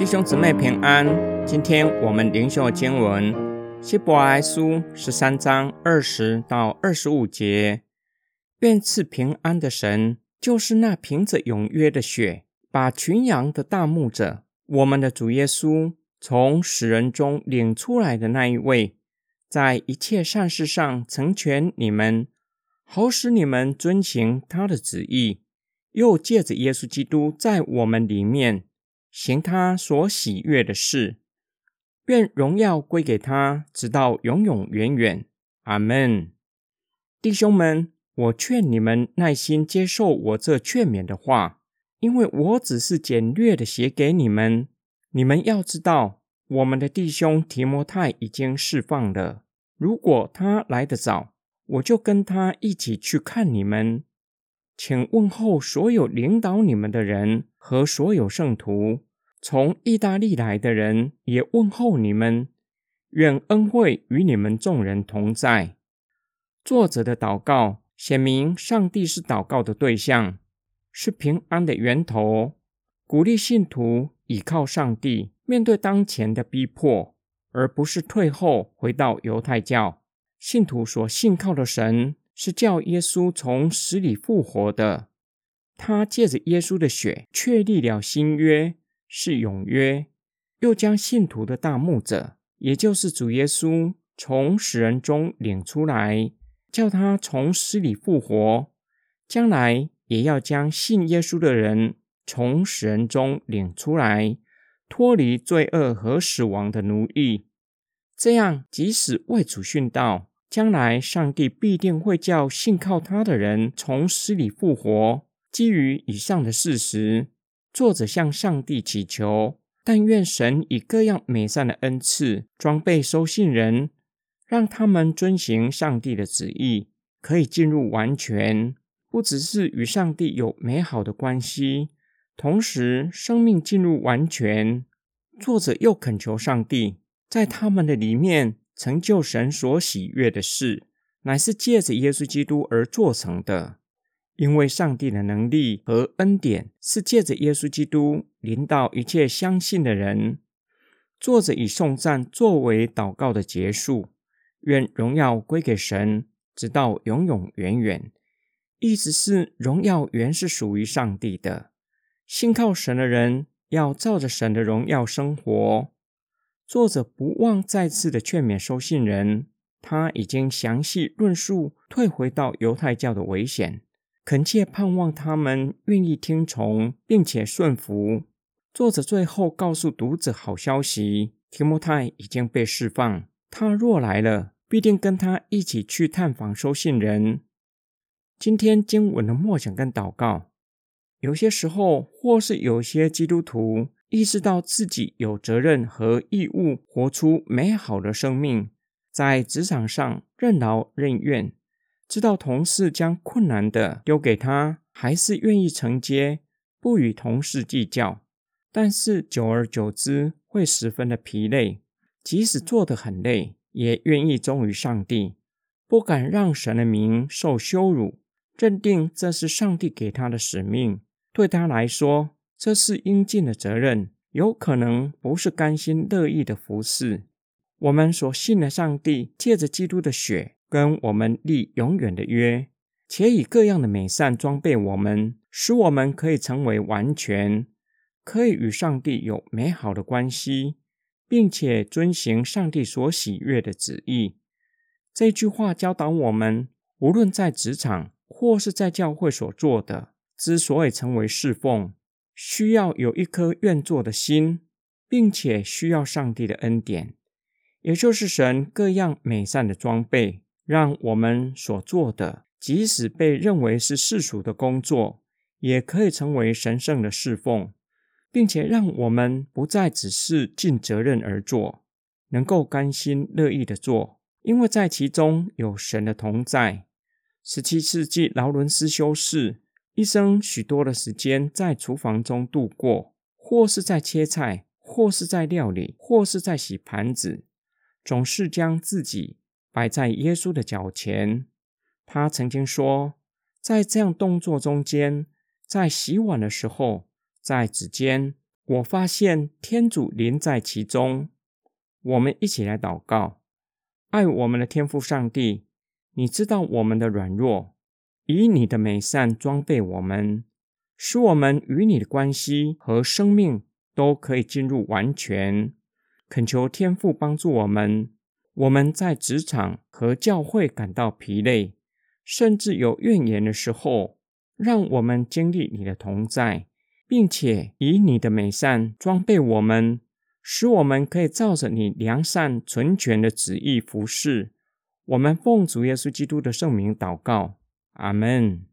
弟兄姊妹平安，今天我们灵修经文希伯来书十三章二十到二十五节。愿赐平安的神，就是那凭着永约的血，把群羊的大牧者，我们的主耶稣，从死人中领出来的那一位，在一切善事上成全你们，好使你们遵行他的旨意，又借着耶稣基督在我们里面。行他所喜悦的事，愿荣耀归给他，直到永永远远。阿门。弟兄们，我劝你们耐心接受我这劝勉的话，因为我只是简略的写给你们。你们要知道，我们的弟兄提摩太已经释放了。如果他来得早，我就跟他一起去看你们。请问候所有领导你们的人和所有圣徒。从意大利来的人也问候你们，愿恩惠与你们众人同在。作者的祷告显明上帝是祷告的对象，是平安的源头，鼓励信徒倚靠上帝，面对当前的逼迫，而不是退后回到犹太教。信徒所信靠的神是叫耶稣从死里复活的，他借着耶稣的血确立了新约。是永约，又将信徒的大牧者，也就是主耶稣，从死人中领出来，叫他从死里复活。将来也要将信耶稣的人从死人中领出来，脱离罪恶和死亡的奴役。这样，即使为主殉道，将来上帝必定会叫信靠他的人从死里复活。基于以上的事实。作者向上帝祈求，但愿神以各样美善的恩赐装备收信人，让他们遵行上帝的旨意，可以进入完全，不只是与上帝有美好的关系，同时生命进入完全。作者又恳求上帝在他们的里面成就神所喜悦的事，乃是借着耶稣基督而做成的。因为上帝的能力和恩典是借着耶稣基督临到一切相信的人。作者以颂赞作为祷告的结束，愿荣耀归给神，直到永永远远。意思是荣耀原是属于上帝的。信靠神的人要照着神的荣耀生活。作者不忘再次的劝勉收信人，他已经详细论述退回到犹太教的危险。恳切盼望他们愿意听从，并且顺服。作者最后告诉读者好消息：提摩太已经被释放。他若来了，必定跟他一起去探访收信人。今天经文的默想跟祷告，有些时候，或是有些基督徒意识到自己有责任和义务，活出美好的生命，在职场上任劳任怨。知道同事将困难的丢给他，还是愿意承接，不与同事计较。但是久而久之会十分的疲累，即使做得很累，也愿意忠于上帝，不敢让神的名受羞辱，认定这是上帝给他的使命，对他来说这是应尽的责任，有可能不是甘心乐意的服侍。我们所信的上帝，借着基督的血。跟我们立永远的约，且以各样的美善装备我们，使我们可以成为完全，可以与上帝有美好的关系，并且遵行上帝所喜悦的旨意。这句话教导我们，无论在职场或是在教会所做的，之所以成为侍奉，需要有一颗愿做的心，并且需要上帝的恩典，也就是神各样美善的装备。让我们所做的，即使被认为是世俗的工作，也可以成为神圣的侍奉，并且让我们不再只是尽责任而做，能够甘心乐意的做，因为在其中有神的同在。十七世纪劳伦斯修士一生许多的时间在厨房中度过，或是在切菜，或是在料理，或是在洗盘子，总是将自己。摆在耶稣的脚前，他曾经说，在这样动作中间，在洗碗的时候，在指尖，我发现天主临在其中。我们一起来祷告：爱我们的天父上帝，你知道我们的软弱，以你的美善装备我们，使我们与你的关系和生命都可以进入完全。恳求天父帮助我们。我们在职场和教会感到疲累，甚至有怨言的时候，让我们经历你的同在，并且以你的美善装备我们，使我们可以照着你良善纯全的旨意服侍。我们奉主耶稣基督的圣名祷告，阿门。